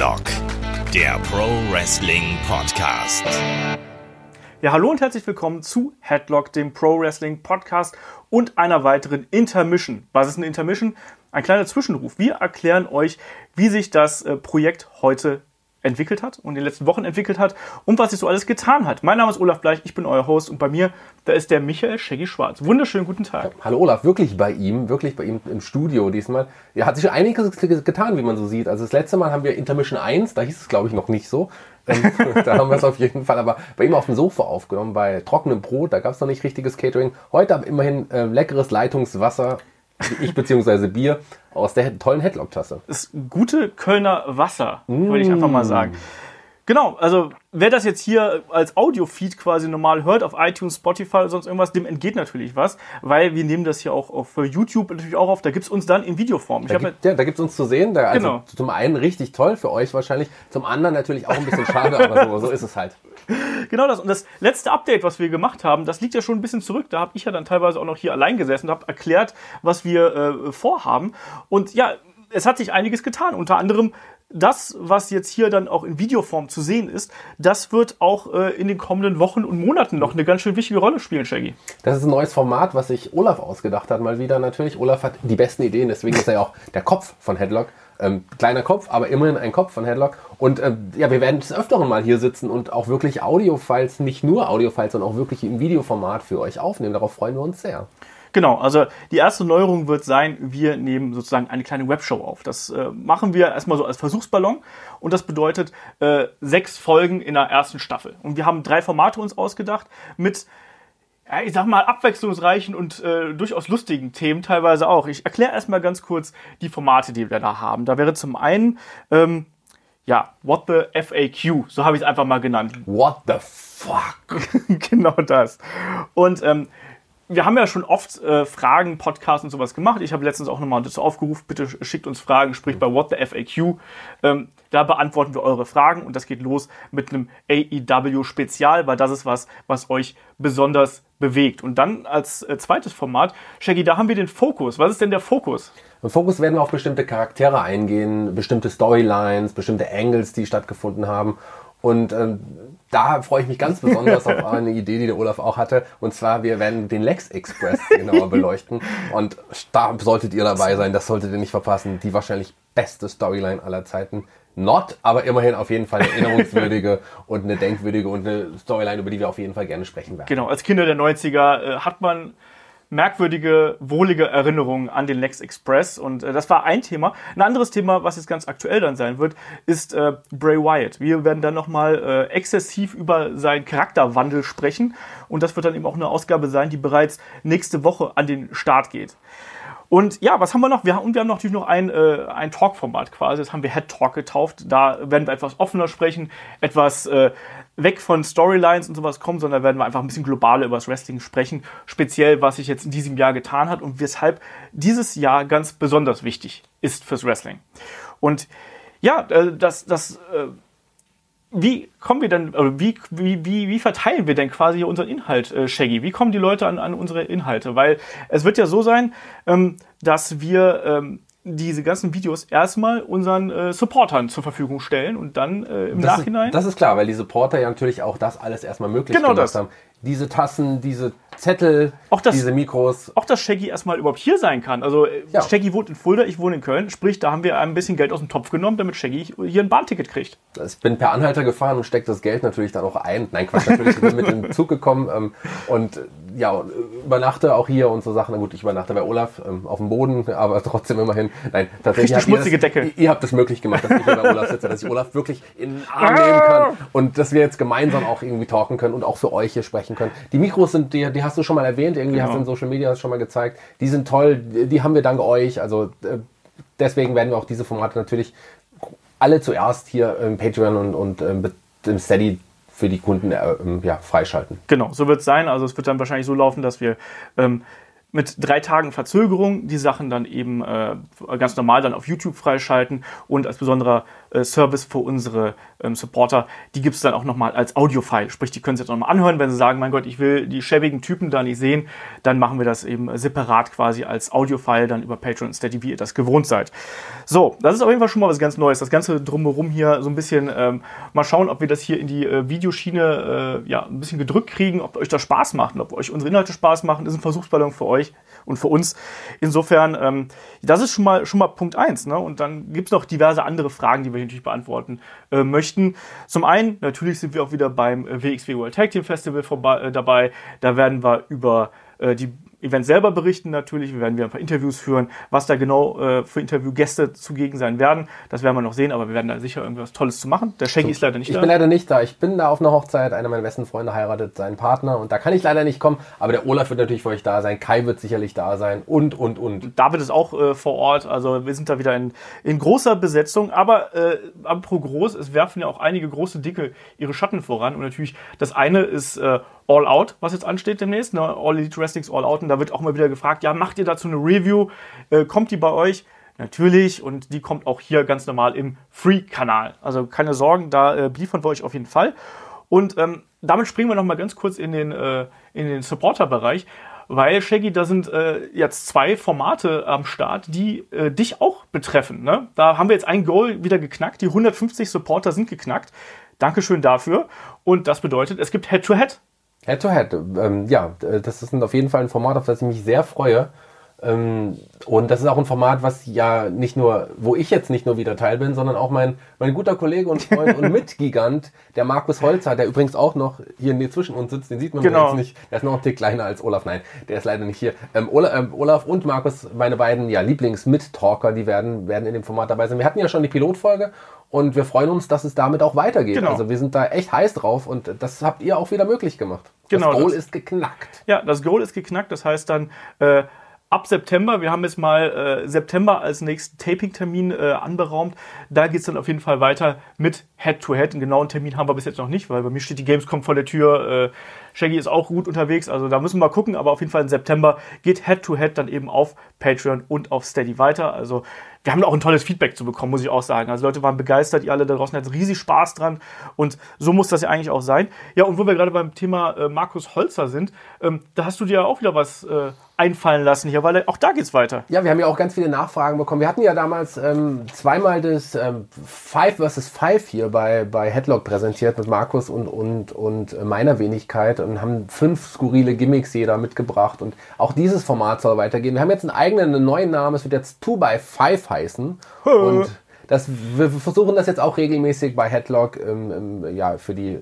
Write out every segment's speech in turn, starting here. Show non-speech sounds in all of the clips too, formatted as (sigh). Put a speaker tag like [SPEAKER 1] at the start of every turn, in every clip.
[SPEAKER 1] Headlock, der Pro Wrestling Podcast.
[SPEAKER 2] Ja, hallo und herzlich willkommen zu Headlock, dem Pro Wrestling Podcast und einer weiteren Intermission. Was ist eine Intermission? Ein kleiner Zwischenruf. Wir erklären euch, wie sich das äh, Projekt heute entwickelt hat und in den letzten Wochen entwickelt hat und was sich so alles getan hat. Mein Name ist Olaf Bleich, ich bin euer Host und bei mir, da ist der Michael Shaggy Schwarz. Wunderschönen guten Tag.
[SPEAKER 3] Hallo Olaf, wirklich bei ihm, wirklich bei ihm im Studio diesmal. Ja, hat sich einiges getan, wie man so sieht. Also das letzte Mal haben wir Intermission 1, da hieß es glaube ich noch nicht so. Ähm, (laughs) da haben wir es auf jeden Fall, aber bei ihm auf dem Sofa aufgenommen, bei trockenem Brot, da gab es noch nicht richtiges Catering. Heute aber immerhin äh, leckeres Leitungswasser, (laughs) ich beziehungsweise Bier aus der tollen Headlock-Tasse.
[SPEAKER 2] Das ist gute Kölner Wasser, würde ich einfach mal sagen. Genau, also wer das jetzt hier als Audio-Feed quasi normal hört, auf iTunes, Spotify oder sonst irgendwas, dem entgeht natürlich was, weil wir nehmen das hier auch auf YouTube natürlich auch auf. Da gibt's uns dann in Videoform.
[SPEAKER 3] Da gibt, ja, da gibt's uns zu sehen. Da, also
[SPEAKER 2] Genau.
[SPEAKER 3] zum einen richtig toll für euch wahrscheinlich, zum anderen natürlich auch ein bisschen schade, aber so, so ist es halt. (laughs)
[SPEAKER 2] Genau das. Und das letzte Update, was wir gemacht haben, das liegt ja schon ein bisschen zurück. Da habe ich ja dann teilweise auch noch hier allein gesessen und habe erklärt, was wir äh, vorhaben. Und ja, es hat sich einiges getan. Unter anderem das, was jetzt hier dann auch in Videoform zu sehen ist, das wird auch äh, in den kommenden Wochen und Monaten noch eine ganz schön wichtige Rolle spielen, Shaggy.
[SPEAKER 3] Das ist ein neues Format, was sich Olaf ausgedacht hat, mal wieder natürlich. Olaf hat die besten Ideen, deswegen ist er ja auch der Kopf von Headlock. Ähm, kleiner Kopf, aber immerhin ein Kopf von Headlock. Und ähm, ja, wir werden des Öfteren mal hier sitzen und auch wirklich Audiofiles, nicht nur Audiofiles, sondern auch wirklich im Videoformat für euch aufnehmen. Darauf freuen wir uns sehr.
[SPEAKER 2] Genau, also die erste Neuerung wird sein, wir nehmen sozusagen eine kleine Webshow auf. Das äh, machen wir erstmal so als Versuchsballon und das bedeutet äh, sechs Folgen in der ersten Staffel. Und wir haben drei Formate uns ausgedacht mit ja, ich sag mal, abwechslungsreichen und äh, durchaus lustigen Themen teilweise auch. Ich erkläre erstmal ganz kurz die Formate, die wir da haben. Da wäre zum einen, ähm, ja, What the FAQ, so habe ich es einfach mal genannt.
[SPEAKER 3] What the fuck? (laughs)
[SPEAKER 2] genau das. Und ähm, wir haben ja schon oft äh, Fragen, Podcasts und sowas gemacht. Ich habe letztens auch nochmal dazu aufgerufen, bitte schickt uns Fragen, sprich bei What the FAQ. Ähm, da beantworten wir eure Fragen und das geht los mit einem AEW-Spezial, weil das ist was, was euch besonders bewegt. Und dann als äh, zweites Format, Shaggy, da haben wir den Fokus. Was ist denn der Fokus?
[SPEAKER 3] Im Fokus werden wir auf bestimmte Charaktere eingehen, bestimmte Storylines, bestimmte Angles, die stattgefunden haben. Und ähm, da freue ich mich ganz besonders auf (laughs) eine Idee, die der Olaf auch hatte. Und zwar, wir werden den Lex Express genauer (laughs) beleuchten. Und da solltet ihr dabei sein, das solltet ihr nicht verpassen. Die wahrscheinlich beste Storyline aller Zeiten. Not, aber immerhin auf jeden Fall eine erinnerungswürdige (laughs) und eine denkwürdige und eine Storyline, über die wir auf jeden Fall gerne sprechen werden.
[SPEAKER 2] Genau, als Kinder der 90er äh, hat man merkwürdige, wohlige Erinnerungen an den Lex Express. Und äh, das war ein Thema. Ein anderes Thema, was jetzt ganz aktuell dann sein wird, ist äh, Bray Wyatt. Wir werden dann nochmal äh, exzessiv über seinen Charakterwandel sprechen. Und das wird dann eben auch eine Ausgabe sein, die bereits nächste Woche an den Start geht. Und ja, was haben wir noch? Wir haben, und wir haben natürlich noch ein, äh, ein Talk-Format quasi. Das haben wir Head Talk getauft. Da werden wir etwas offener sprechen, etwas äh, weg von Storylines und sowas kommen, sondern werden wir einfach ein bisschen globaler über das Wrestling sprechen. Speziell, was sich jetzt in diesem Jahr getan hat und weshalb dieses Jahr ganz besonders wichtig ist fürs Wrestling. Und ja, äh, das, das äh, wie kommen wir denn, äh, wie, wie, wie, wie verteilen wir denn quasi unseren Inhalt, äh, Shaggy? Wie kommen die Leute an, an unsere Inhalte? Weil es wird ja so sein, ähm, dass wir ähm, diese ganzen Videos erstmal unseren äh, Supportern zur Verfügung stellen und dann äh, im
[SPEAKER 3] Das
[SPEAKER 2] Nachhinein.
[SPEAKER 3] Ist, das ist klar, weil die Supporter ja natürlich auch das alles erstmal möglich
[SPEAKER 2] Genau
[SPEAKER 3] gemacht
[SPEAKER 2] das.
[SPEAKER 3] haben. Diese Tassen, diese Zettel,
[SPEAKER 2] Auch das-
[SPEAKER 3] diese Mikros.
[SPEAKER 2] auch dass Shaggy erstmal überhaupt hier sein kann. Also äh,
[SPEAKER 3] Ja.
[SPEAKER 2] Shaggy wohnt in Fulda, ich wohne in Köln. Sprich, da haben wir ein bisschen Geld aus dem Topf genommen, damit Shaggy hier ein Bahnticket kriegt.
[SPEAKER 3] Ich bin per Anhalter gefahren und stecke das Geld natürlich dann auch ein. Nein, Quatsch, natürlich (laughs) ich bin mit dem Zug gekommen ähm, und ja, und, äh, übernachte auch hier und so Sachen. Na gut, ich übernachte bei Olaf ähm, auf dem Boden, (laughs) aber trotzdem immerhin. Nein, tatsächlich.
[SPEAKER 2] Richtig
[SPEAKER 3] ihr
[SPEAKER 2] schmutzige
[SPEAKER 3] das,
[SPEAKER 2] Decke.
[SPEAKER 3] Ihr, ihr habt es möglich gemacht, dass ich bei Olaf sitze, dass ich Olaf wirklich in den Arm nehmen kann und dass wir jetzt gemeinsam auch irgendwie talken können und auch für euch hier sprechen können. Die Mikros sind, die, die hast du schon mal erwähnt, irgendwie hast du in Social Media schon mal gezeigt. Die sind toll, die, haben wir dank euch. Also äh, deswegen werden wir auch diese Formate natürlich alle zuerst hier im Patreon und, und ähm, dem Steady für die Kunden äh, ähm, ja, freischalten.
[SPEAKER 2] Genau, so wird es sein. Also es wird dann wahrscheinlich so laufen, dass wir ähm, mit drei Tagen Verzögerung die Sachen dann eben äh, ganz normal dann auf YouTube freischalten und als besonderer äh, Service für unsere ähm, Supporter, die gibt es dann auch nochmal als Audio-File. Sprich, die können Sie jetzt nochmal anhören, wenn Sie sagen, mein Gott, ich will die schäbigen Typen da nicht sehen, dann machen wir das eben separat quasi als Audio-File dann über Patreon und Steady, wie ihr das gewohnt seid. So, das ist auf jeden Fall schon mal was ganz Neues. Das Ganze drumherum hier so ein bisschen ähm, mal schauen, ob wir das hier in die äh, Videoschiene äh, ja, ein bisschen gedrückt kriegen, ob euch das Spaß macht und ob euch unsere Inhalte Spaß machen. Ist ein Versuchsballon für euch und für uns. Insofern, ähm, das ist schon mal, schon mal Punkt eins. Ne? Und dann gibt es noch diverse andere Fragen, die wir natürlich beantworten äh, möchten. Zum einen, natürlich sind wir auch wieder beim äh, WXW World Tag Team Festival vorbei, äh, dabei. Da werden wir über äh, die Event selber berichten natürlich. Wir werden wieder ein paar Interviews führen. Was da genau äh, für Interviewgäste zugegen sein werden, das werden wir noch sehen, aber wir werden da sicher irgendwas Tolles zu machen. Der Shaggy so, ist leider nicht
[SPEAKER 3] ich
[SPEAKER 2] da.
[SPEAKER 3] Ich bin leider nicht da. Ich bin da auf einer Hochzeit. Einer meiner besten Freunde heiratet seinen Partner und da kann ich leider nicht kommen. Aber der Olaf wird natürlich für euch da sein. Kai wird sicherlich da sein und, und, und.
[SPEAKER 2] David ist auch äh, vor Ort. Also wir sind da wieder in, in großer Besetzung. Aber äh, apropos groß, es werfen ja auch einige große Dicke ihre Schatten voran. Und natürlich, das eine ist äh, All Out, was jetzt ansteht demnächst, ne? All Elite Wrestling's All Out. Da wird auch mal wieder gefragt, ja, macht ihr dazu eine Review? Äh, kommt die bei euch? Natürlich. Und die kommt auch hier ganz normal im Free-Kanal. Also keine Sorgen, da äh, liefern wir euch auf jeden Fall. Und ähm, damit springen wir noch mal ganz kurz in den, äh, den Supporter-Bereich. Weil, Shaggy, da sind äh, jetzt zwei Formate am Start, die äh, dich auch betreffen. Ne? Da haben wir jetzt ein Goal wieder geknackt. Die 150 Supporter sind geknackt. Dankeschön dafür. Und das bedeutet, es gibt Head-to-Head. -Head
[SPEAKER 3] Head-to-Head, ähm, ja, das ist auf jeden Fall ein Format, auf das ich mich sehr freue. Ähm, und das ist auch ein Format, was ja nicht nur, wo ich jetzt nicht nur wieder Teil bin, sondern auch mein, mein guter Kollege und Freund und (laughs) Mitgigant, der Markus Holzer, der übrigens auch noch hier zwischen uns sitzt, den sieht man genau. jetzt nicht. Der ist noch ein Tick kleiner als Olaf. Nein, der ist leider nicht hier. Ähm, Olaf, ähm, Olaf, und Markus, meine beiden ja, Lieblings-Mit-Talker, die werden, werden in dem Format dabei sein. Wir hatten ja schon die Pilotfolge und wir freuen uns, dass es damit auch weitergeht. Genau. Also wir sind da echt heiß drauf und das habt ihr auch wieder möglich gemacht.
[SPEAKER 2] Genau,
[SPEAKER 3] das Goal das, ist geknackt.
[SPEAKER 2] Ja, das Goal ist geknackt. Das heißt dann äh, ab September, wir haben jetzt mal äh, September als nächsten Taping-Termin äh, anberaumt. Da geht es dann auf jeden Fall weiter mit Head-to-Head. -Head. Einen genauen Termin haben wir bis jetzt noch nicht, weil bei mir steht die Gamescom vor der Tür. Äh, Shaggy ist auch gut unterwegs, also da müssen wir mal gucken. Aber auf jeden Fall im September geht Head-to-Head -Head dann eben auf Patreon und auf Steady weiter. Also wir haben auch ein tolles Feedback zu bekommen, muss ich auch sagen. Also Leute waren begeistert, ihr alle da draußen hattet riesig Spaß dran und so muss das ja eigentlich auch sein. Ja, und wo wir gerade beim Thema äh, Markus Holzer sind, ähm, da hast du dir ja auch wieder was äh, einfallen lassen hier, weil auch da geht's weiter.
[SPEAKER 3] Ja, wir haben ja auch ganz viele Nachfragen bekommen. Wir hatten ja damals ähm, zweimal das ähm, Five vs. Five hier bei, bei Headlock präsentiert mit Markus und, und, und meiner Wenigkeit und haben fünf skurrile Gimmicks jeder mitgebracht und auch dieses Format soll weitergehen. Wir haben jetzt einen eigenen, einen neuen Namen, es wird jetzt Two by Five heißen und das, wir versuchen das jetzt auch regelmäßig bei Headlock ähm, ähm, ja, für die,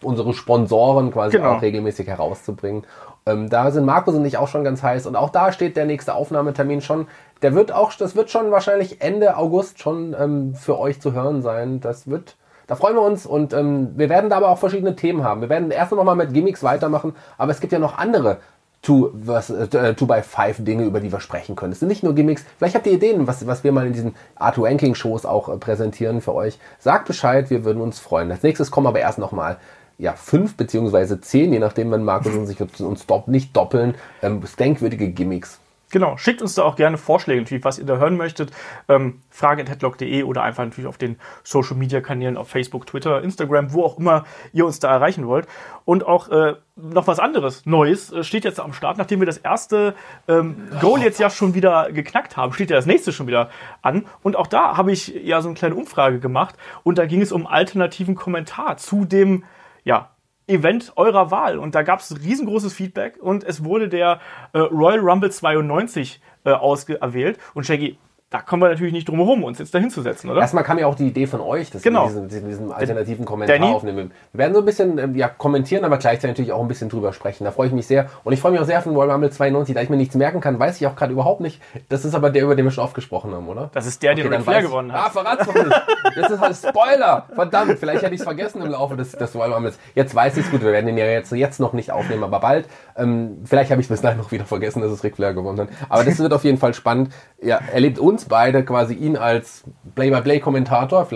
[SPEAKER 3] unsere Sponsoren quasi genau. auch regelmäßig herauszubringen. Ähm, da sind Markus und ich auch schon ganz heiß und auch da steht der nächste Aufnahmetermin schon. Der wird auch, das wird schon wahrscheinlich Ende August schon ähm, für euch zu hören sein. Das wird, da freuen wir uns und ähm, wir werden da aber auch verschiedene Themen haben. Wir werden erst noch mal mit Gimmicks weitermachen, aber es gibt ja noch andere Two, was, äh, two by Five Dinge, über die wir sprechen können. Es sind nicht nur Gimmicks. Vielleicht habt ihr Ideen, was, was wir mal in diesen Art Ranking Shows auch äh, präsentieren für euch. Sagt Bescheid, wir würden uns freuen. Als nächstes kommen aber erst noch mal ja, fünf beziehungsweise zehn, je nachdem, wenn Markus und sich uns dopp, nicht doppeln, ähm, denkwürdige Gimmicks.
[SPEAKER 2] Genau, schickt uns da auch gerne Vorschläge, natürlich, was ihr da hören möchtet. Ähm, Frage.headlock.de oder einfach natürlich auf den Social Media Kanälen auf Facebook, Twitter, Instagram, wo auch immer ihr uns da erreichen wollt. Und auch äh, noch was anderes, Neues, äh, steht jetzt am Start. Nachdem wir das erste ähm, Goal jetzt ja schon wieder geknackt haben, steht ja das nächste schon wieder an. Und auch da habe ich ja so eine kleine Umfrage gemacht und da ging es um alternativen Kommentar zu dem ja, Event eurer Wahl. Und da gab es riesengroßes Feedback und es wurde der äh, Royal Rumble 92 äh, ausgewählt. Und Shaggy, da kommen wir natürlich nicht drum herum, uns jetzt da hinzusetzen, oder?
[SPEAKER 3] Erstmal kam ja auch die Idee von euch, dass
[SPEAKER 2] genau.
[SPEAKER 3] wir diesen, diesen alternativen Kommentar Danny? aufnehmen. Wir werden so ein bisschen ähm, ja, kommentieren, aber gleichzeitig natürlich auch ein bisschen drüber sprechen. Da freue ich mich sehr. Und ich freue mich auch sehr auf den Royal Rumble 92. Da ich mir nichts merken kann, weiß ich auch gerade überhaupt nicht. Das ist aber der, über den wir schon oft gesprochen haben, oder?
[SPEAKER 2] Das ist der, okay, der Ric Flair gewonnen hat.
[SPEAKER 3] Ah, verrat's doch nicht. Das ist halt Spoiler. Verdammt, vielleicht hätte ich es vergessen im Laufe des, des Royal Rumbles. Jetzt weiß ich es gut. Wir werden den ja jetzt, jetzt noch nicht aufnehmen, aber bald. Ähm, vielleicht habe ich bis dahin noch wieder vergessen, dass es Ric Flair gewonnen hat. Aber das wird auf jeden Fall spannend. Ja, erlebt uns beide quasi ihn als Play-by-Play-Kommentator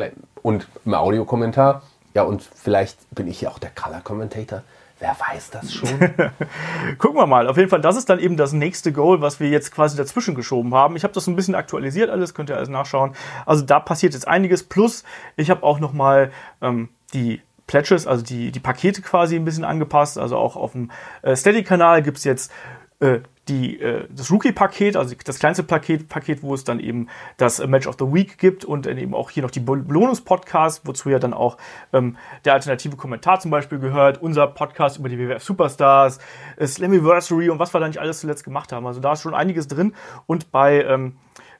[SPEAKER 3] und im Audiokommentar. Ja, und vielleicht bin ich ja auch der Color-Commentator. Wer weiß das schon? (laughs)
[SPEAKER 2] Gucken wir mal. Auf jeden Fall, das ist dann eben das nächste Goal, was wir jetzt quasi dazwischen geschoben haben. Ich habe das so ein bisschen aktualisiert alles, könnt ihr alles nachschauen. Also da passiert jetzt einiges. Plus, ich habe auch noch mal ähm, die Pledges, also die, die Pakete quasi ein bisschen angepasst. Also auch auf dem äh, Steady-Kanal gibt's jetzt äh, die, äh, das Rookie-Paket, also das kleinste Paket, Paket, wo es dann eben das Match of the Week gibt und eben auch hier noch die Belohnungspodcasts, wozu ja dann auch ähm, der alternative Kommentar zum Beispiel gehört, unser Podcast über die WWF Superstars, äh, Slammiversary und was wir da nicht alles zuletzt gemacht haben. Also da ist schon einiges drin und bei ähm,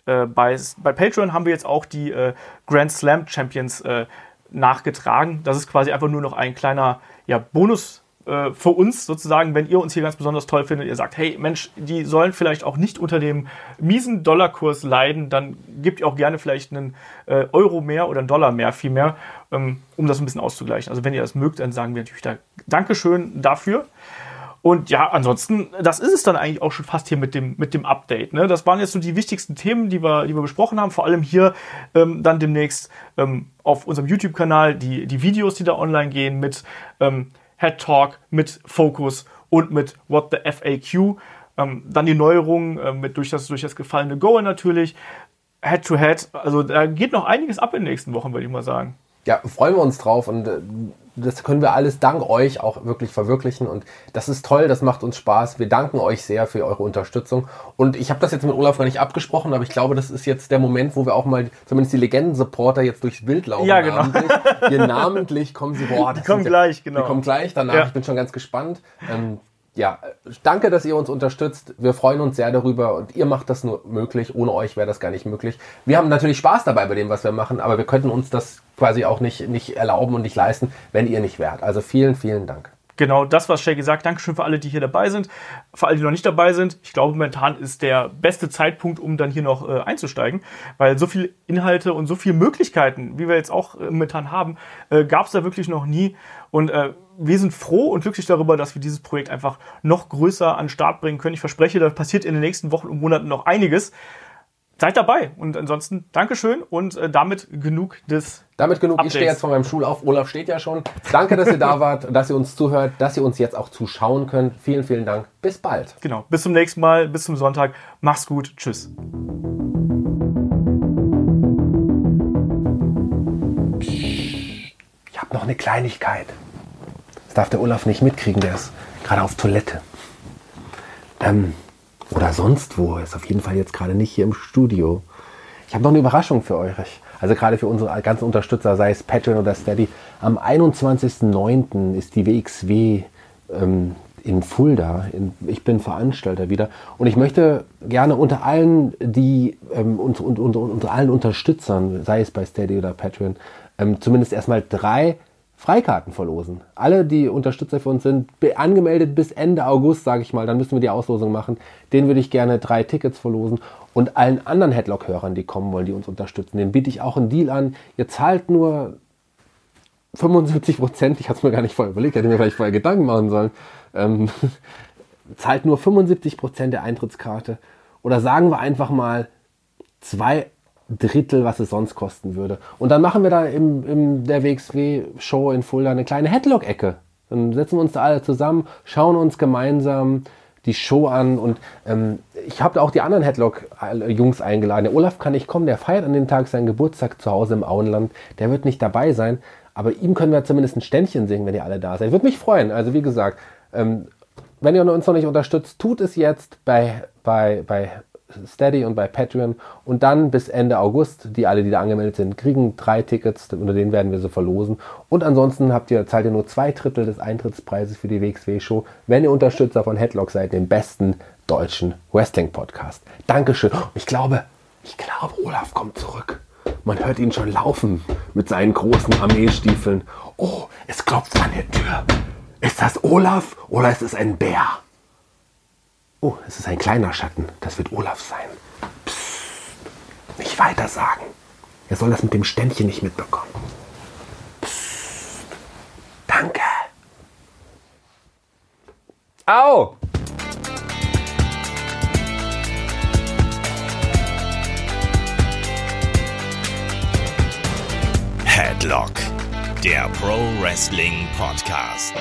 [SPEAKER 2] äh, bei, bei Patreon haben wir jetzt auch die äh, Grand Slam Champions äh, nachgetragen. Das ist quasi einfach nur noch ein kleiner ja, Bonus äh, für uns sozusagen, wenn ihr uns hier ganz besonders toll findet, ihr sagt, hey Mensch, die sollen vielleicht auch nicht unter dem miesen Dollarkurs leiden, dann gebt ihr auch gerne vielleicht einen äh, Euro mehr oder einen Dollar mehr, viel mehr, ähm, um das ein bisschen auszugleichen. Also wenn ihr das mögt, dann sagen wir natürlich da Dankeschön dafür. Und ja, ansonsten, das ist es dann eigentlich auch schon fast hier mit dem, mit dem Update. Ne? Das waren jetzt so die wichtigsten Themen, die wir, die wir besprochen haben. Vor allem hier ähm, dann demnächst ähm, auf unserem YouTube-Kanal die, die Videos, die da online gehen mit ähm, Head Talk, mit Focus und mit What the FAQ. Ähm, dann die Neuerungen äh, mit durch das, durch das gefallene Go natürlich. Head to Head. Also da geht noch einiges ab in den nächsten Wochen, würde ich mal sagen.
[SPEAKER 3] Ja, freuen wir uns drauf und äh, das können wir alles dank euch auch wirklich verwirklichen und das ist toll, das macht uns Spaß. Wir danken euch sehr für eure Unterstützung und ich habe das jetzt mit Olaf gar nicht abgesprochen, aber ich glaube, das ist jetzt der Moment, wo wir auch mal zumindest die Legenden-Supporter jetzt durchs Bild laufen.
[SPEAKER 2] Ja, genau.
[SPEAKER 3] Namentlich. (laughs) Hier namentlich kommen sie, boah,
[SPEAKER 2] die kommen gleich, genau.
[SPEAKER 3] Die kommen gleich, danach,
[SPEAKER 2] Ja.
[SPEAKER 3] ich bin schon ganz gespannt. Ähm, ja, danke, dass ihr uns unterstützt. Wir freuen uns sehr darüber und ihr macht das nur möglich. Ohne euch wäre das gar nicht möglich. Wir haben natürlich Spaß dabei bei dem, was wir machen, aber wir könnten uns das quasi auch nicht, nicht erlauben und nicht leisten, wenn ihr nicht wärt. Also vielen, vielen Dank.
[SPEAKER 2] Genau, das, was Shaggy sagt. Dankeschön für alle, die hier dabei sind. Für alle, die noch nicht dabei sind. Ich glaube, momentan ist der beste Zeitpunkt, um dann hier noch äh, einzusteigen, weil so viele Inhalte und so viele Möglichkeiten, wie wir jetzt auch äh, momentan haben, äh, gab es da wirklich noch nie. Und äh, wir sind froh und glücklich darüber, dass wir dieses Projekt einfach noch größer an den Start bringen können. Ich verspreche, da passiert in den nächsten Wochen und Monaten noch einiges. Seid dabei und ansonsten Dankeschön und äh, damit genug des
[SPEAKER 3] Damit genug.
[SPEAKER 2] Updates.
[SPEAKER 3] Ich stehe jetzt von meinem Stuhl auf. Olaf steht ja schon. Danke, dass ihr da (laughs) wart, dass ihr uns zuhört, dass ihr uns jetzt auch zuschauen könnt. Vielen, vielen Dank. Bis bald.
[SPEAKER 2] Genau. Bis zum nächsten Mal, bis zum Sonntag. Mach's gut. Tschüss.
[SPEAKER 3] Ich habe noch eine Kleinigkeit. Das darf der Olaf nicht mitkriegen, der ist gerade auf Toilette. Ähm, oder sonst wo. Ist auf jeden Fall jetzt gerade nicht hier im Studio. Ich habe noch eine Überraschung für euch. Also gerade für unsere ganzen Unterstützer, sei es Patreon oder Steady. Am 21.09. ist die WXW ähm, in Fulda. In, ich bin Veranstalter wieder. Und ich möchte gerne unter allen, die ähm, unter, unter, unter allen Unterstützern, sei es bei Steady oder Patreon, ähm, zumindest erstmal drei Freikarten verlosen. Alle, die Unterstützer für uns sind, angemeldet bis Ende August, sage ich mal, dann müssen wir die Auslosung machen. Den würde ich gerne drei Tickets verlosen. Und allen anderen Headlock-Hörern, die kommen wollen, die uns unterstützen, den biete ich auch einen Deal an. Ihr zahlt nur 75 Prozent, ich hatte es mir gar nicht vorher überlegt, hätte mir vielleicht vorher Gedanken machen sollen, ähm, (laughs) zahlt nur 75 Prozent der Eintrittskarte. Oder sagen wir einfach mal zwei Drittel, was es sonst kosten würde. Und dann machen wir da im, im der WXW-Show in Fulda eine kleine Headlock-Ecke. Dann setzen wir uns da alle zusammen, schauen uns gemeinsam die Show an und ähm, ich habe auch die anderen Headlock-Jungs eingeladen. Der Olaf kann nicht kommen, der feiert an dem Tag seinen Geburtstag zu Hause im Auenland. Der wird nicht dabei sein, aber ihm können wir zumindest ein Ständchen singen, wenn ihr alle da seid. Würde mich freuen. Also wie gesagt, ähm, wenn ihr uns noch nicht unterstützt, tut es jetzt bei, bei, bei Steady und bei Patreon und dann bis Ende August, die alle, die da angemeldet sind, kriegen drei Tickets, unter denen werden wir sie verlosen. Und ansonsten habt ihr, zahlt ihr nur zwei Drittel des Eintrittspreises für die WXW-Show, wenn ihr Unterstützer von Headlock seid, dem besten deutschen Wrestling-Podcast. Dankeschön. Ich glaube, ich glaube, Olaf kommt zurück. Man hört ihn schon laufen mit seinen großen Armeestiefeln. Oh, es klopft an der Tür. Ist das Olaf oder ist es ein Bär? Oh, es ist ein kleiner Schatten. Das wird Olaf sein. Psst. Nicht weiter sagen. Er soll das mit dem Ständchen nicht mitbekommen. Psst. Danke. Au!
[SPEAKER 1] Headlock, der Pro Wrestling Podcast.